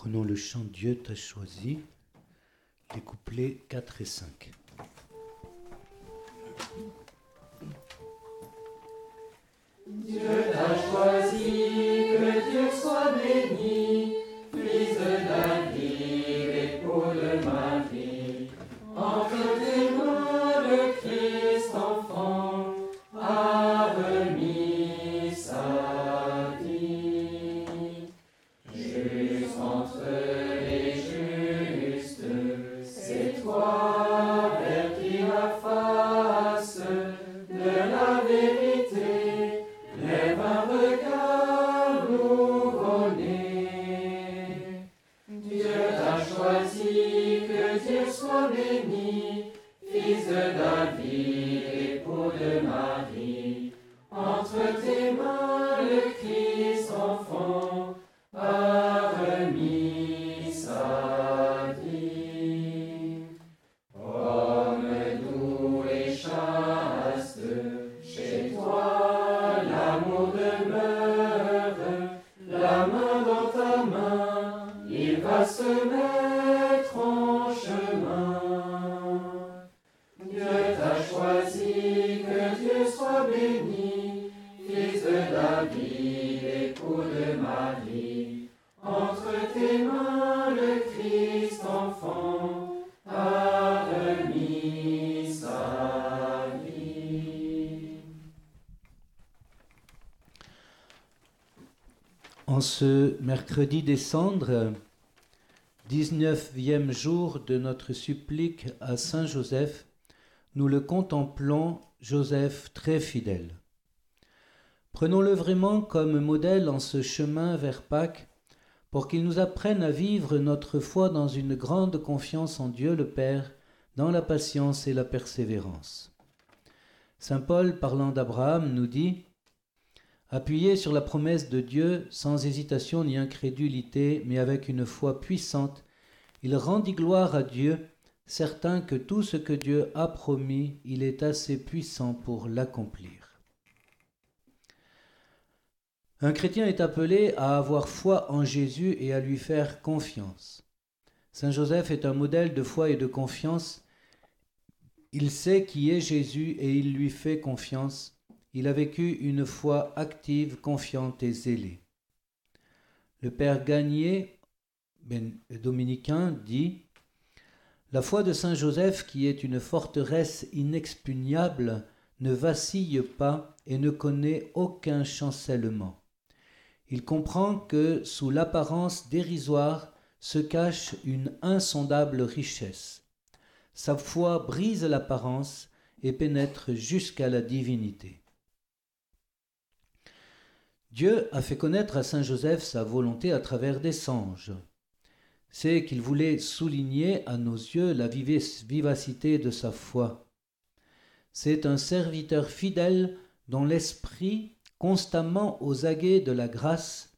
Prenons le chant Dieu t'a choisi, les couplets 4 et 5. Amen. Mercredi des cendres, 19e jour de notre supplique à Saint Joseph, nous le contemplons, Joseph très fidèle. Prenons-le vraiment comme modèle en ce chemin vers Pâques pour qu'il nous apprenne à vivre notre foi dans une grande confiance en Dieu le Père, dans la patience et la persévérance. Saint Paul, parlant d'Abraham, nous dit Appuyé sur la promesse de Dieu, sans hésitation ni incrédulité, mais avec une foi puissante, il rendit gloire à Dieu, certain que tout ce que Dieu a promis, il est assez puissant pour l'accomplir. Un chrétien est appelé à avoir foi en Jésus et à lui faire confiance. Saint Joseph est un modèle de foi et de confiance. Il sait qui est Jésus et il lui fait confiance. Il a vécu une foi active, confiante et zélée. Le père Gagné, ben, dominicain, dit La foi de Saint Joseph, qui est une forteresse inexpugnable, ne vacille pas et ne connaît aucun chancellement. Il comprend que sous l'apparence dérisoire se cache une insondable richesse. Sa foi brise l'apparence et pénètre jusqu'à la divinité. Dieu a fait connaître à Saint Joseph sa volonté à travers des songes. C'est qu'il voulait souligner à nos yeux la vivacité de sa foi. C'est un serviteur fidèle dont l'esprit, constamment aux aguets de la grâce,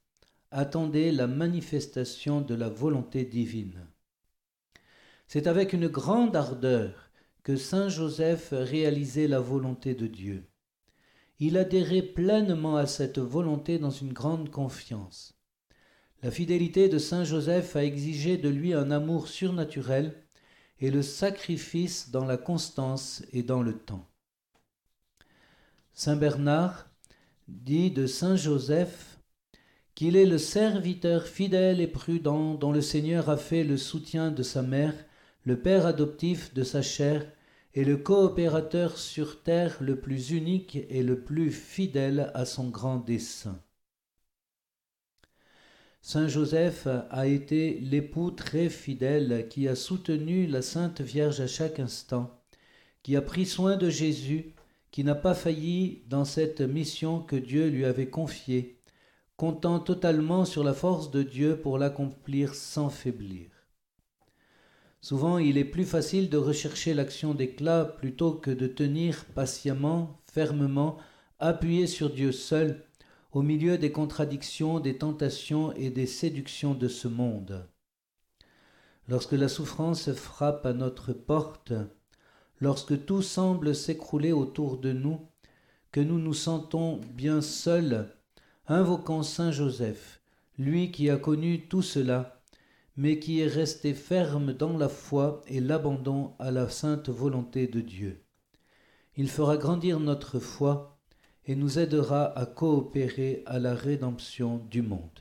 attendait la manifestation de la volonté divine. C'est avec une grande ardeur que Saint Joseph réalisait la volonté de Dieu. Il adhérait pleinement à cette volonté dans une grande confiance. La fidélité de Saint Joseph a exigé de lui un amour surnaturel et le sacrifice dans la constance et dans le temps. Saint Bernard dit de Saint Joseph qu'il est le serviteur fidèle et prudent dont le Seigneur a fait le soutien de sa mère, le père adoptif de sa chair, et le coopérateur sur terre le plus unique et le plus fidèle à son grand dessein. Saint Joseph a été l'époux très fidèle qui a soutenu la Sainte Vierge à chaque instant, qui a pris soin de Jésus, qui n'a pas failli dans cette mission que Dieu lui avait confiée, comptant totalement sur la force de Dieu pour l'accomplir sans faiblir. Souvent, il est plus facile de rechercher l'action d'éclat plutôt que de tenir patiemment, fermement, appuyé sur Dieu seul, au milieu des contradictions, des tentations et des séductions de ce monde. Lorsque la souffrance frappe à notre porte, lorsque tout semble s'écrouler autour de nous, que nous nous sentons bien seuls, invoquons Saint Joseph, lui qui a connu tout cela, mais qui est resté ferme dans la foi et l'abandon à la sainte volonté de Dieu. Il fera grandir notre foi et nous aidera à coopérer à la rédemption du monde.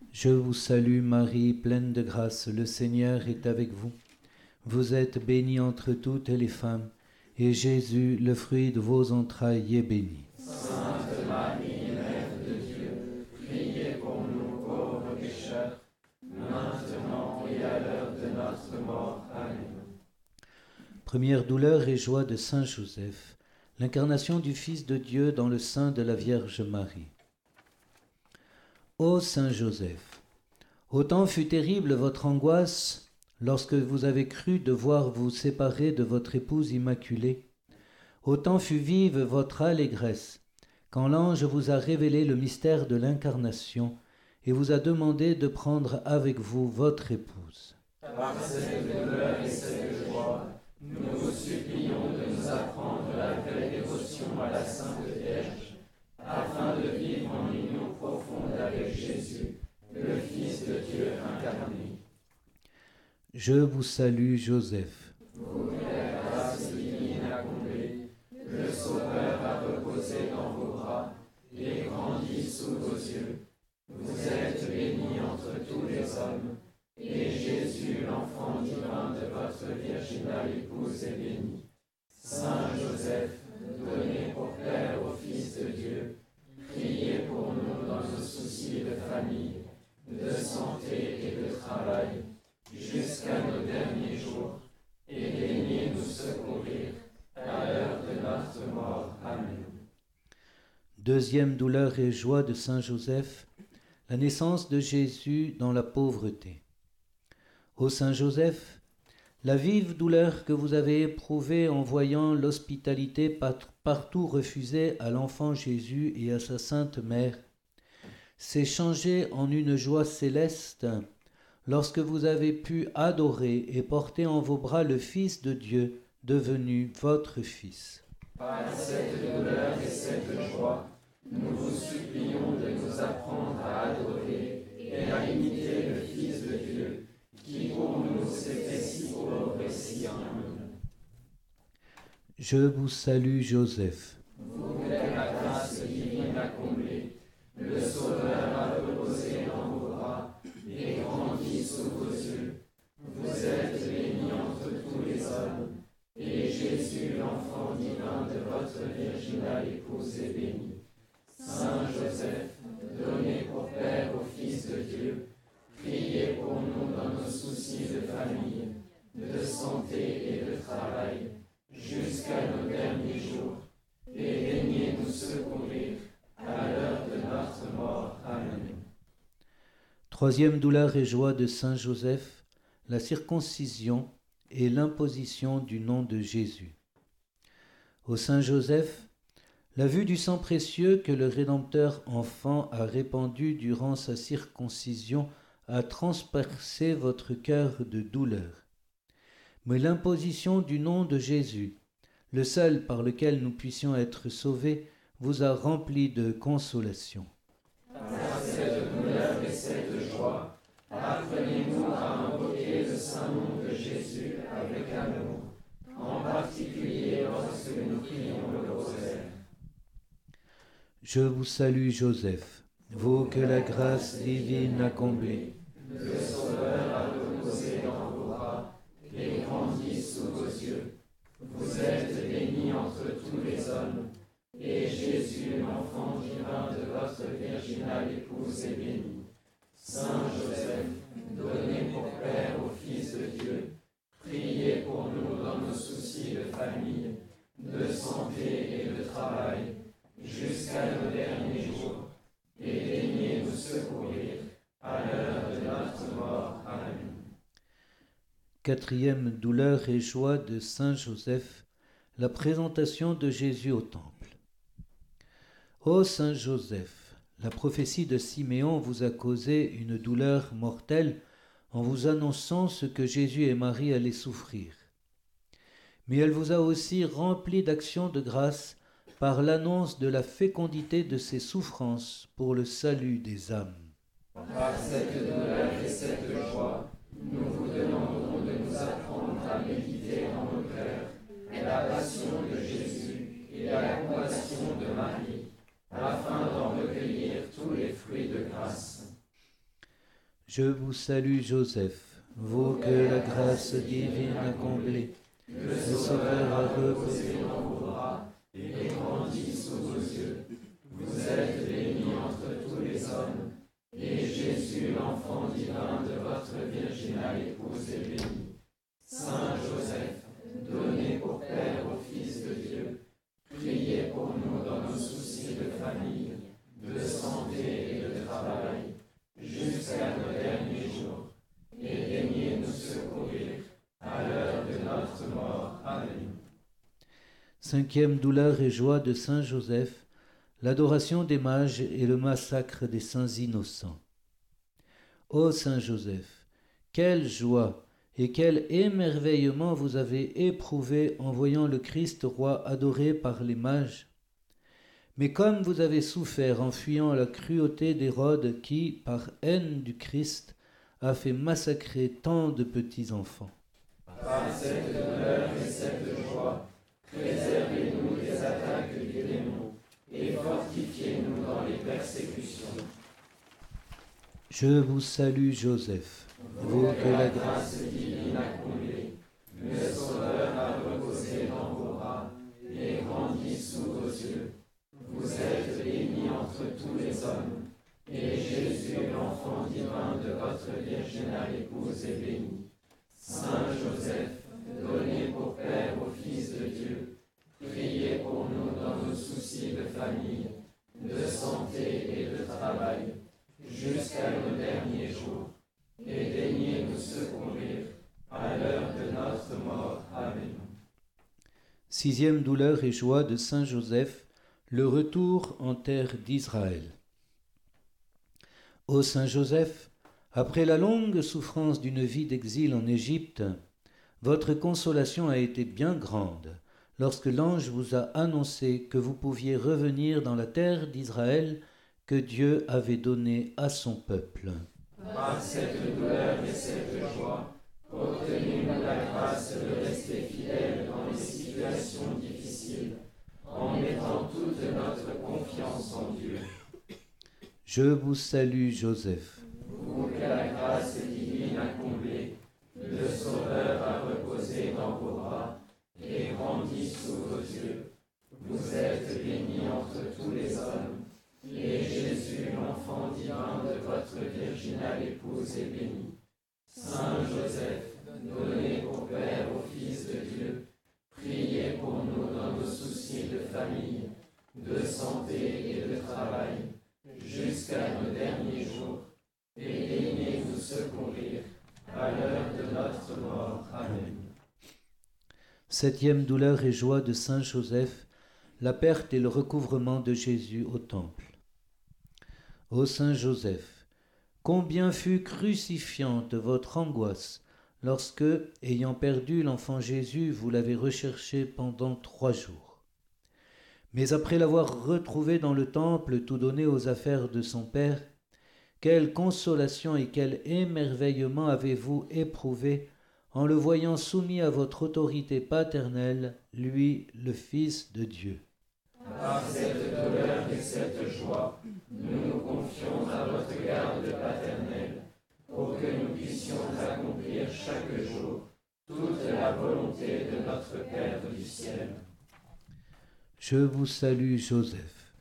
Je vous salue Marie, pleine de grâce, le Seigneur est avec vous. Vous êtes bénie entre toutes les femmes, et Jésus, le fruit de vos entrailles, est béni. Sainte Marie, Mère de Dieu, priez pour nous pauvres pécheurs, maintenant et à l'heure de notre mort. Amen. Première douleur et joie de Saint Joseph, l'incarnation du Fils de Dieu dans le sein de la Vierge Marie. Ô Saint Joseph, autant fut terrible votre angoisse lorsque vous avez cru devoir vous séparer de votre épouse immaculée, autant fut vive votre allégresse quand l'ange vous a révélé le mystère de l'incarnation et vous a demandé de prendre avec vous votre épouse. Par et joie, nous vous supplions de nous apprendre la vraie dévotion à la Sainte afin de vivre en union profonde avec Jésus, le Fils de Dieu incarné. Je vous salue Joseph, Deuxième douleur et joie de Saint Joseph, la naissance de Jésus dans la pauvreté. Ô Saint Joseph, la vive douleur que vous avez éprouvée en voyant l'hospitalité partout refusée à l'enfant Jésus et à sa sainte mère s'est changée en une joie céleste lorsque vous avez pu adorer et porter en vos bras le Fils de Dieu devenu votre Fils. Nous vous supplions de nous apprendre à adorer et à imiter le Fils de Dieu, qui pour nous s'était si pauvre et si humble. Je vous salue Joseph, Vous Joseph, donné pour Père au Fils de Dieu, priez pour nous dans nos soucis de famille, de santé et de travail, jusqu'à nos derniers jours, et daignez nous secourir à l'heure de notre mort. Amen. Troisième douleur et joie de Saint Joseph, la circoncision et l'imposition du nom de Jésus. Ô Saint Joseph, la vue du sang précieux que le Rédempteur enfant a répandu durant sa circoncision a transpercé votre cœur de douleur. Mais l'imposition du nom de Jésus, le seul par lequel nous puissions être sauvés, vous a rempli de consolation. Je vous salue Joseph, vous que la grâce divine a comblé. Le Sauveur a reposé dans vos bras et grandi sous vos yeux. Vous êtes bénie entre tous les hommes, et Jésus, l'enfant divin de votre virginale épouse, est béni. Saint Joseph, donné pour Père au Fils de Dieu, priez pour nous dans nos soucis de famille, de santé et de travail, jusqu'à nos derniers jours, et daignez nous secourir à l'heure de notre mort. Amen. Quatrième douleur et joie de Saint Joseph, la présentation de Jésus au Temple. Ô Saint Joseph, la prophétie de Siméon vous a causé une douleur mortelle en vous annonçant ce que Jésus et Marie allaient souffrir. Mais elle vous a aussi rempli d'actions de grâce par l'annonce de la fécondité de ses souffrances pour le salut des âmes demandons de nous apprendre à méditer dans nos cœurs la passion de Jésus et la compassion de Marie, afin d'en recueillir tous les fruits de grâce. Je vous salue Joseph, vous que la grâce divine a comblé. Le Sauveur a reposé dans vos pour Père au Fils de Dieu, priez pour nous dans nos soucis de famille, de santé et de travail, jusqu'à nos derniers jours, et daignez nous secourir à l'heure de notre mort. Amen. Cinquième douleur et joie de Saint Joseph, l'adoration des mages et le massacre des saints innocents. Ô Saint Joseph, quelle joie et quel émerveillement vous avez éprouvé en voyant le Christ roi adoré par les mages. Mais comme vous avez souffert en fuyant la cruauté d'Hérode qui, par haine du Christ, a fait massacrer tant de petits enfants. Par cette douleur et cette joie, préservez-nous des attaques et fortifiez-nous dans les persécutions. Je vous salue Joseph, vous que la grâce divine a le Sauveur a reposé dans vos bras et grandi sous vos yeux. Vous êtes bénie entre tous les hommes, et Jésus, l'enfant divin de votre virginale épouse, est béni. Saint Joseph, donné pour Père au Fils de Dieu, priez pour nous dans nos soucis de famille, de santé et de travail, jusqu'à nos derniers jours, et daignez nous secourir à l'heure de notre mort. Amen. Sixième douleur et joie de Saint Joseph, le retour en terre d'Israël. Ô Saint Joseph, après la longue souffrance d'une vie d'exil en Égypte, votre consolation a été bien grande lorsque l'ange vous a annoncé que vous pouviez revenir dans la terre d'Israël que Dieu avait donnée à son peuple. Par cette douleur et cette joie, obtenez-nous la grâce de rester fidèles dans les situations difficiles, en mettant toute notre confiance en Dieu. Je vous salue Joseph, Vous que la grâce divine de santé et de travail, jusqu'à nos derniers jours, et daignez nous secourir à l'heure de notre mort. Amen. Septième douleur et joie de Saint Joseph, la perte et le recouvrement de Jésus au temple. Ô Saint Joseph, combien fut crucifiante votre angoisse lorsque, ayant perdu l'enfant Jésus, vous l'avez recherché pendant trois jours. Mais après l'avoir retrouvé dans le temple, tout donné aux affaires de son Père, quelle consolation et quel émerveillement avez-vous éprouvé en le voyant soumis à votre autorité paternelle, lui, le Fils de Dieu. Par cette douleur et cette joie, nous nous confions à votre garde paternelle, pour que nous puissions accomplir chaque jour toute la volonté de notre. Je vous salue, Joseph.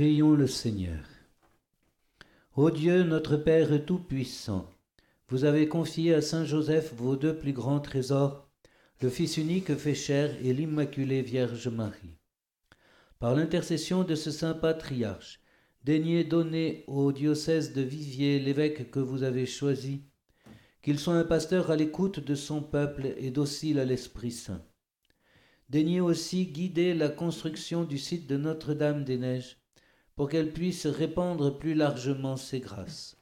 Prions le Seigneur. Ô Dieu, notre Père Tout-Puissant, vous avez confié à Saint Joseph vos deux plus grands trésors, le Fils unique fait chair et l'Immaculée Vierge Marie. Par l'intercession de ce saint patriarche, daignez donner au diocèse de Viviers l'évêque que vous avez choisi, qu'il soit un pasteur à l'écoute de son peuple et docile à l'Esprit Saint. Daignez aussi guider la construction du site de Notre-Dame-des-Neiges pour qu'elle puisse répandre plus largement ses grâces.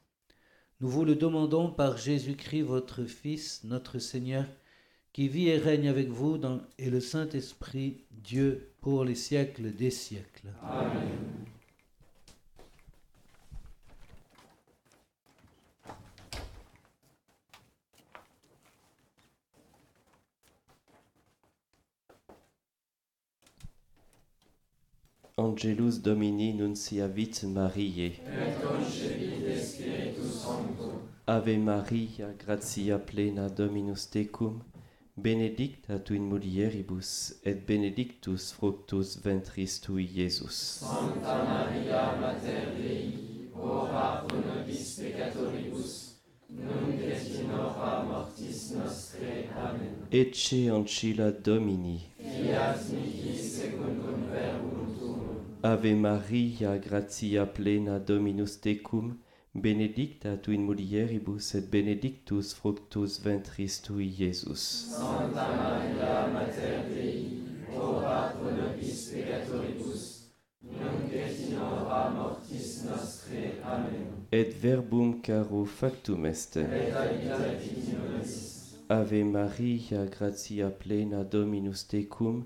Nous vous le demandons par Jésus-Christ, votre Fils, notre Seigneur, qui vit et règne avec vous et le Saint-Esprit, Dieu, pour les siècles des siècles. Amen. Angelus Domini nunciavit Mariae. Et concepit Spiritus Sancto. Ave Maria, gratia plena Dominus tecum, benedicta tu in mulieribus, et benedictus fructus ventris tui, Iesus. Sancta Maria, Mater Dei, ora pro nobis peccatoribus, nunc et in hora mortis nostre. Amen. Ecce ancilla Domini. Fiat mihi secundum verbum. Ave Maria, gratia plena Dominus tecum, benedicta tu in mulieribus, et benedictus fructus ventris tui, Iesus. Sancta Maria, Mater Dei, ora pro nobis peccatoribus, nunc et in hora mortis nostre. Amen. Et verbum caro factum est. Et nobis. Ave Maria, gratia plena Dominus tecum,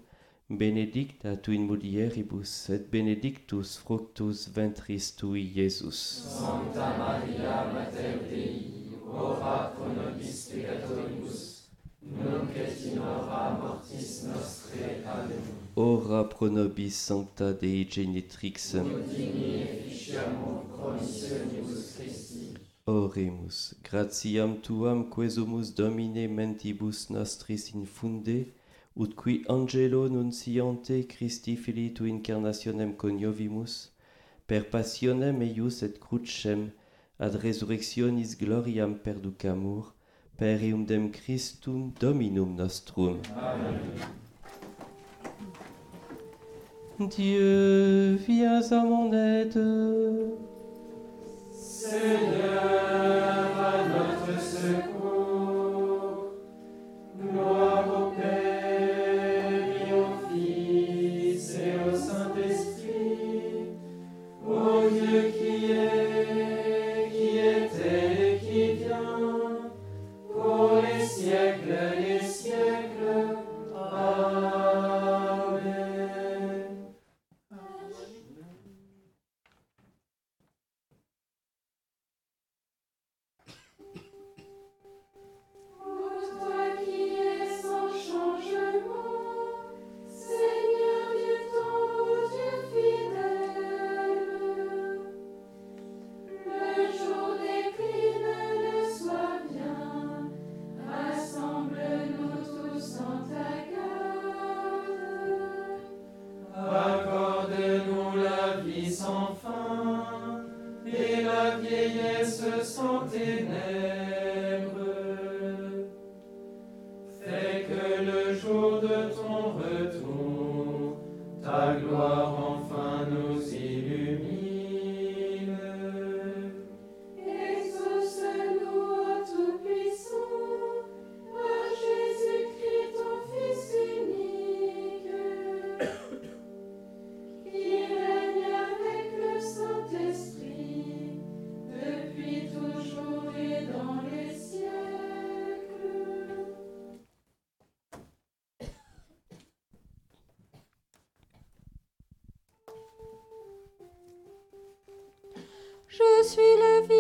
benedicta tu in mulieribus, et benedictus fructus ventris tui, Iesus. Sancta Maria, Mater Dei, ora pro nobis peccatoribus, nunc et in hora mortis nostre. Amen. Ora pro nobis sancta Dei genitrix, Udini efficiamur promissionibus Christi. oremus, gratiam tuam quesumus Domine mentibus nostris infunde, ut qui angelo nunciante Christi Filii tu incarnationem coniovimus, per passionem eius et crucem, ad resurrectionis gloriam perducamur, per eum Christum Dominum nostrum. Dieu, viens à mon aide. Seigneur, à notre secours. suis le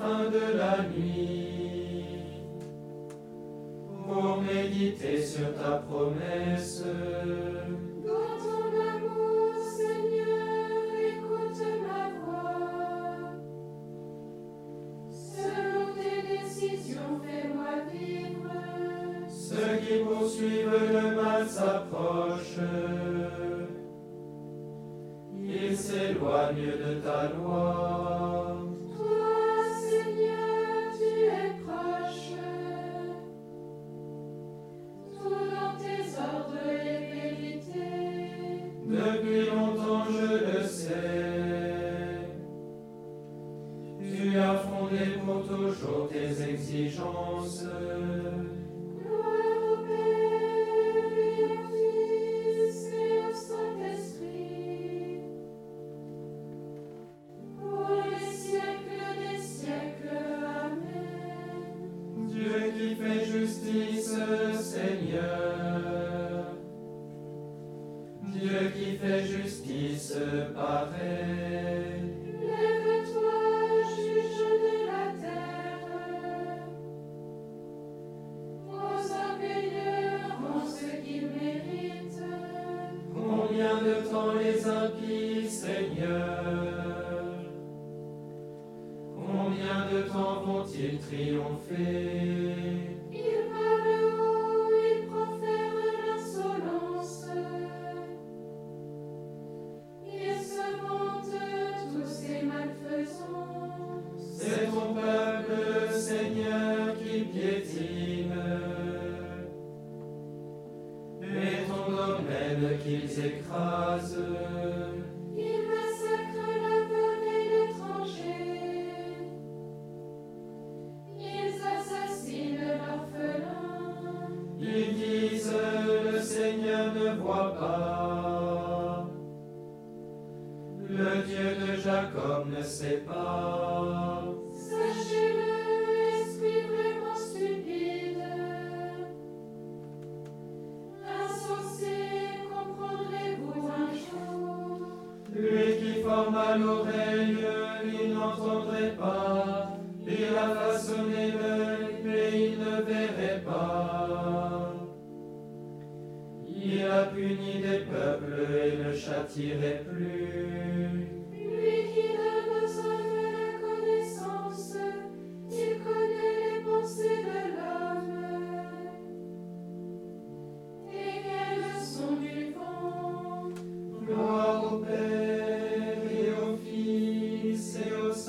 fin de la nuit. Pour méditer sur ta promesse. Dans ton amour, Seigneur, écoute ma voix. Selon tes décisions, fais-moi vivre. Ceux qui poursuivent le mal s'approchent. Ils s'éloignent de ta loi.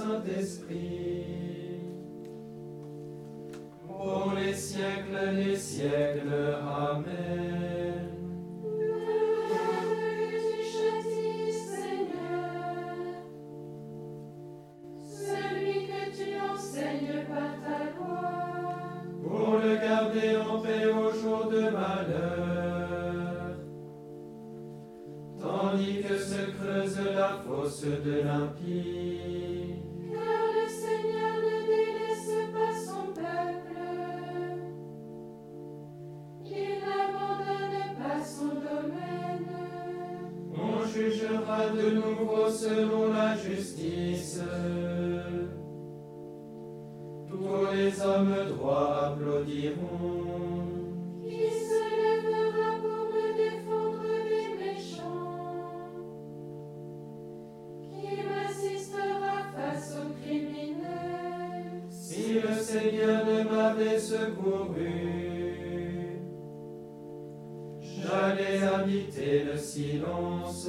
Saint-Esprit, pour les siècles des siècles. Amen. Seigneur ne m'avait secouru, j'allais habiter le silence.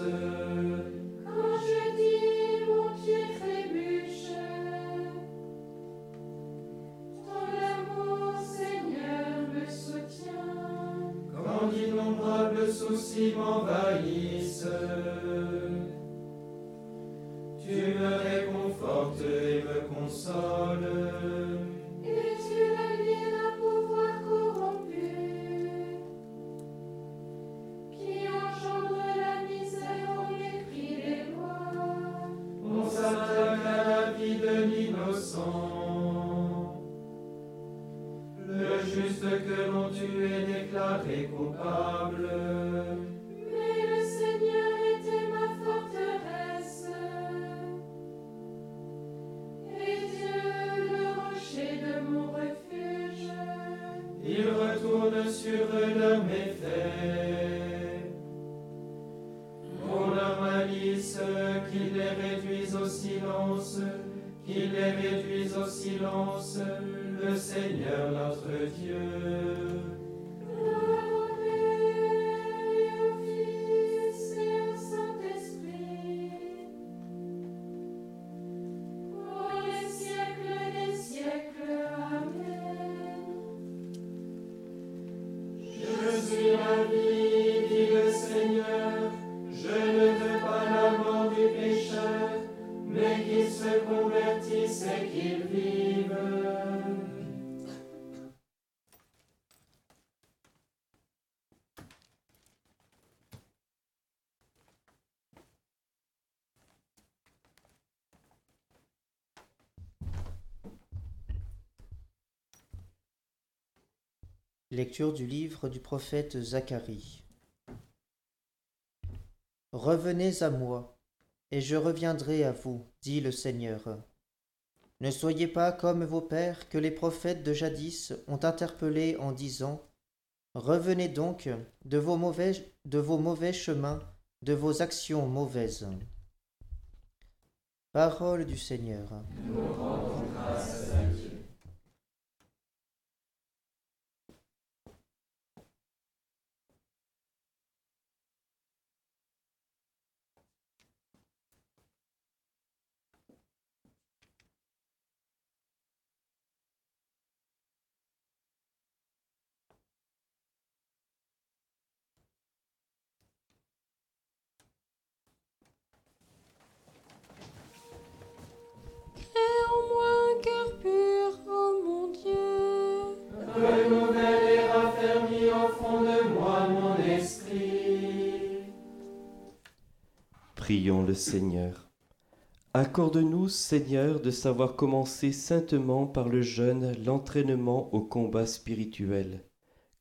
Lecture du livre du prophète Zacharie. Revenez à moi, et je reviendrai à vous, dit le Seigneur. Ne soyez pas comme vos pères que les prophètes de jadis ont interpellés en disant Revenez donc de vos mauvais, chemins, de vos actions mauvaises. Parole du Seigneur. Prions le Seigneur. Accorde-nous, Seigneur, de savoir commencer saintement par le jeûne l'entraînement au combat spirituel.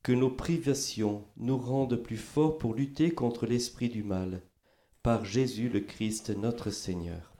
Que nos privations nous rendent plus forts pour lutter contre l'esprit du mal. Par Jésus le Christ notre Seigneur.